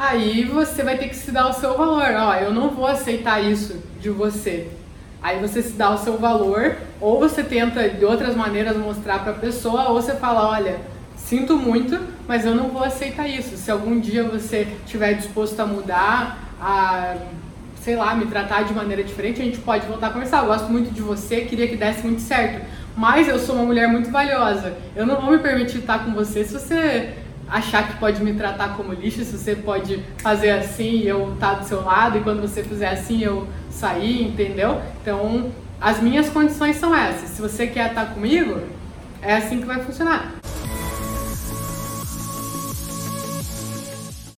Aí você vai ter que se dar o seu valor. Ó, eu não vou aceitar isso de você. Aí você se dá o seu valor, ou você tenta de outras maneiras mostrar para a pessoa, ou você fala, olha, sinto muito, mas eu não vou aceitar isso. Se algum dia você estiver disposto a mudar, a sei lá, me tratar de maneira diferente, a gente pode voltar a conversar. Eu gosto muito de você, queria que desse muito certo. Mas eu sou uma mulher muito valiosa. Eu não vou me permitir estar com você se você achar que pode me tratar como lixo, se você pode fazer assim e eu estar tá do seu lado, e quando você fizer assim eu sair, entendeu? Então, as minhas condições são essas. Se você quer estar comigo, é assim que vai funcionar.